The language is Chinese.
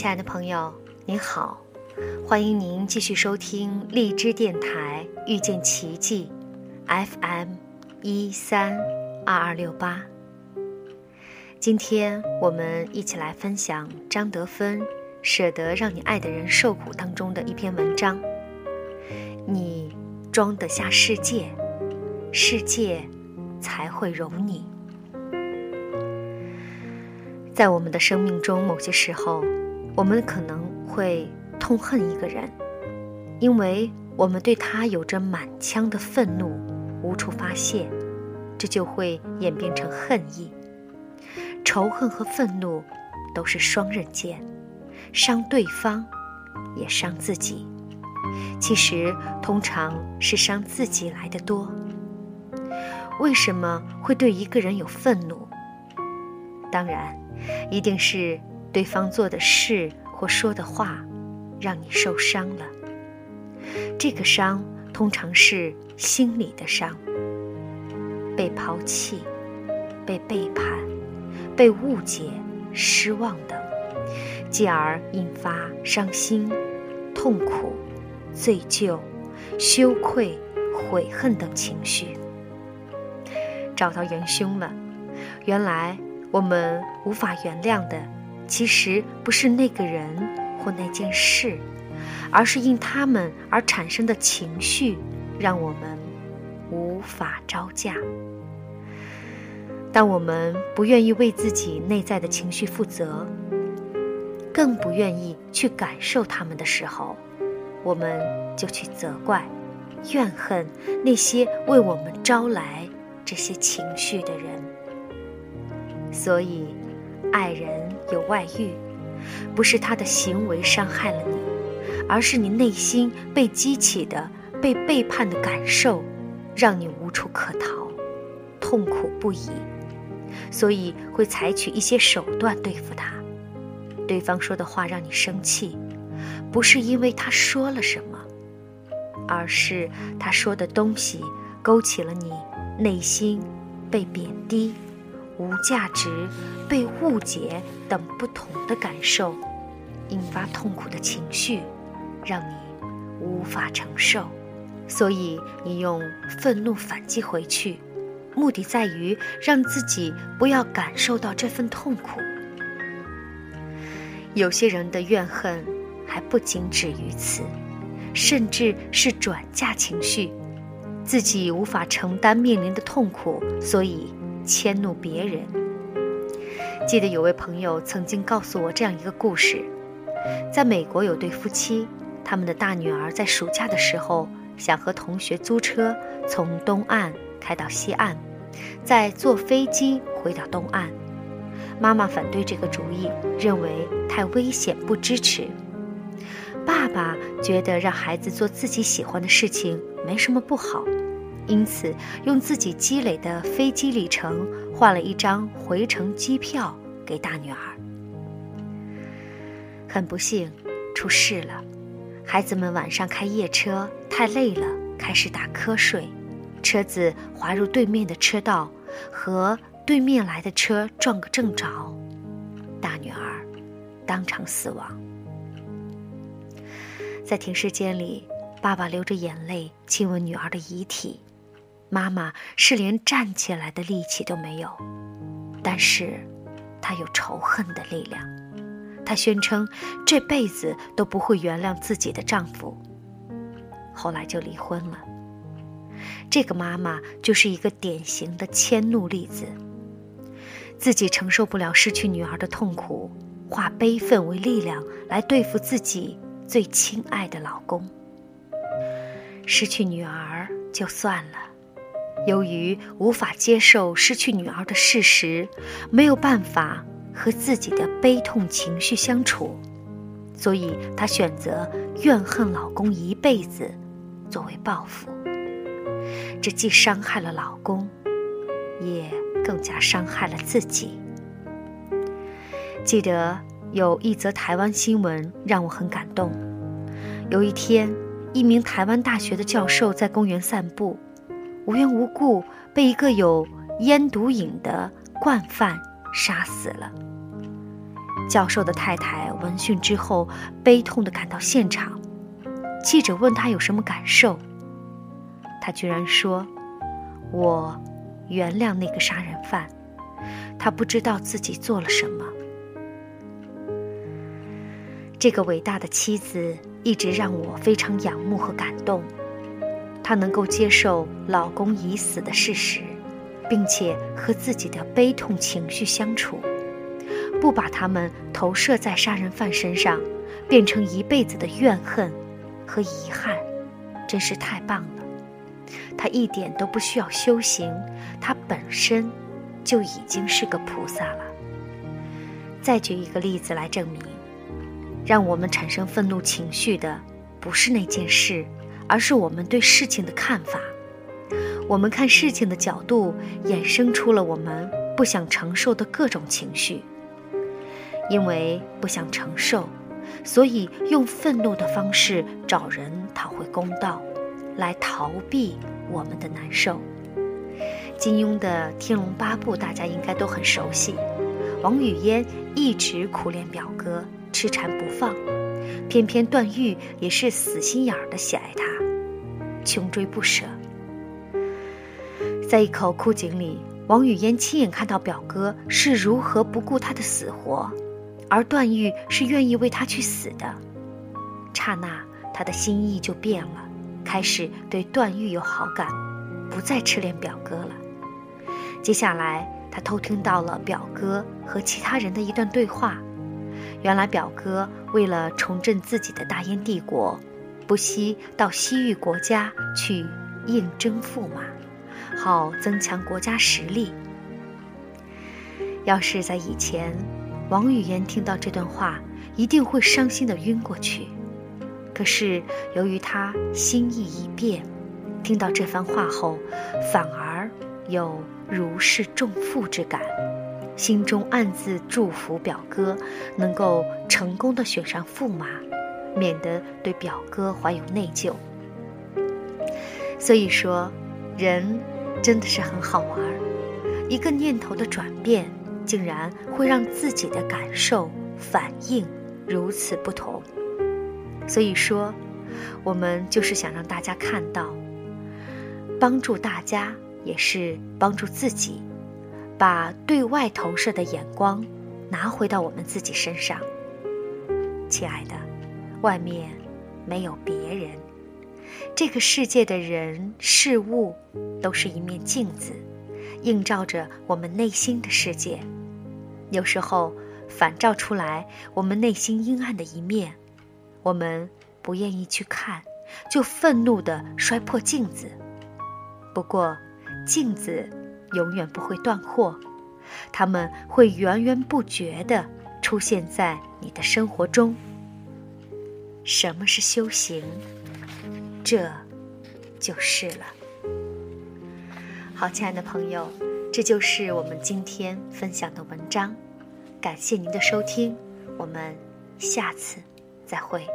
亲爱的朋友，您好，欢迎您继续收听荔枝电台遇见奇迹 FM 一三二二六八。今天我们一起来分享张德芬《舍得让你爱的人受苦》当中的一篇文章。你装得下世界，世界才会容你。在我们的生命中，某些时候，我们可能会痛恨一个人，因为我们对他有着满腔的愤怒，无处发泄，这就会演变成恨意。仇恨和愤怒都是双刃剑，伤对方，也伤自己。其实，通常是伤自己来的多。为什么会对一个人有愤怒？当然。一定是对方做的事或说的话，让你受伤了。这个伤通常是心理的伤，被抛弃、被背叛、被误解、失望等，继而引发伤心、痛苦、罪疚、羞愧、悔恨等情绪。找到元凶了，原来。我们无法原谅的，其实不是那个人或那件事，而是因他们而产生的情绪，让我们无法招架。当我们不愿意为自己内在的情绪负责，更不愿意去感受他们的时候，我们就去责怪、怨恨那些为我们招来这些情绪的人。所以，爱人有外遇，不是他的行为伤害了你，而是你内心被激起的被背叛的感受，让你无处可逃，痛苦不已，所以会采取一些手段对付他。对方说的话让你生气，不是因为他说了什么，而是他说的东西勾起了你内心被贬低。无价值、被误解等不同的感受，引发痛苦的情绪，让你无法承受，所以你用愤怒反击回去，目的在于让自己不要感受到这份痛苦。有些人的怨恨还不仅止于此，甚至是转嫁情绪，自己无法承担面临的痛苦，所以。迁怒别人。记得有位朋友曾经告诉我这样一个故事：在美国有对夫妻，他们的大女儿在暑假的时候想和同学租车从东岸开到西岸，再坐飞机回到东岸。妈妈反对这个主意，认为太危险，不支持。爸爸觉得让孩子做自己喜欢的事情没什么不好。因此，用自己积累的飞机里程换了一张回程机票给大女儿。很不幸，出事了。孩子们晚上开夜车太累了，开始打瞌睡，车子滑入对面的车道，和对面来的车撞个正着，大女儿当场死亡。在停尸间里，爸爸流着眼泪亲吻女儿的遗体。妈妈是连站起来的力气都没有，但是，她有仇恨的力量。她宣称这辈子都不会原谅自己的丈夫。后来就离婚了。这个妈妈就是一个典型的迁怒例子。自己承受不了失去女儿的痛苦，化悲愤为力量来对付自己最亲爱的老公。失去女儿就算了。由于无法接受失去女儿的事实，没有办法和自己的悲痛情绪相处，所以她选择怨恨老公一辈子，作为报复。这既伤害了老公，也更加伤害了自己。记得有一则台湾新闻让我很感动。有一天，一名台湾大学的教授在公园散步。无缘无故被一个有烟毒瘾的惯犯杀死了。教授的太太闻讯之后，悲痛地赶到现场。记者问他有什么感受，他居然说：“我原谅那个杀人犯，他不知道自己做了什么。”这个伟大的妻子一直让我非常仰慕和感动。她能够接受老公已死的事实，并且和自己的悲痛情绪相处，不把他们投射在杀人犯身上，变成一辈子的怨恨和遗憾，真是太棒了。她一点都不需要修行，她本身就已经是个菩萨了。再举一个例子来证明。让我们产生愤怒情绪的，不是那件事，而是我们对事情的看法。我们看事情的角度，衍生出了我们不想承受的各种情绪。因为不想承受，所以用愤怒的方式找人讨回公道，来逃避我们的难受。金庸的《天龙八部》，大家应该都很熟悉。王语嫣一直苦恋表哥。痴缠不放，偏偏段誉也是死心眼儿的喜爱他，穷追不舍。在一口枯井里，王语嫣亲眼看到表哥是如何不顾他的死活，而段誉是愿意为他去死的。刹那，他的心意就变了，开始对段誉有好感，不再痴恋表哥了。接下来，他偷听到了表哥和其他人的一段对话。原来表哥为了重振自己的大燕帝国，不惜到西域国家去应征驸马，好增强国家实力。要是在以前，王语嫣听到这段话，一定会伤心的晕过去。可是由于他心意已变，听到这番话后，反而有如释重负之感。心中暗自祝福表哥能够成功的选上驸马，免得对表哥怀有内疚。所以说，人真的是很好玩儿，一个念头的转变，竟然会让自己的感受反应如此不同。所以说，我们就是想让大家看到，帮助大家也是帮助自己。把对外投射的眼光拿回到我们自己身上，亲爱的，外面没有别人，这个世界的人事物都是一面镜子，映照着我们内心的世界。有时候反照出来我们内心阴暗的一面，我们不愿意去看，就愤怒地摔破镜子。不过，镜子。永远不会断货，他们会源源不绝地出现在你的生活中。什么是修行？这，就是了。好，亲爱的朋友，这就是我们今天分享的文章。感谢您的收听，我们下次再会。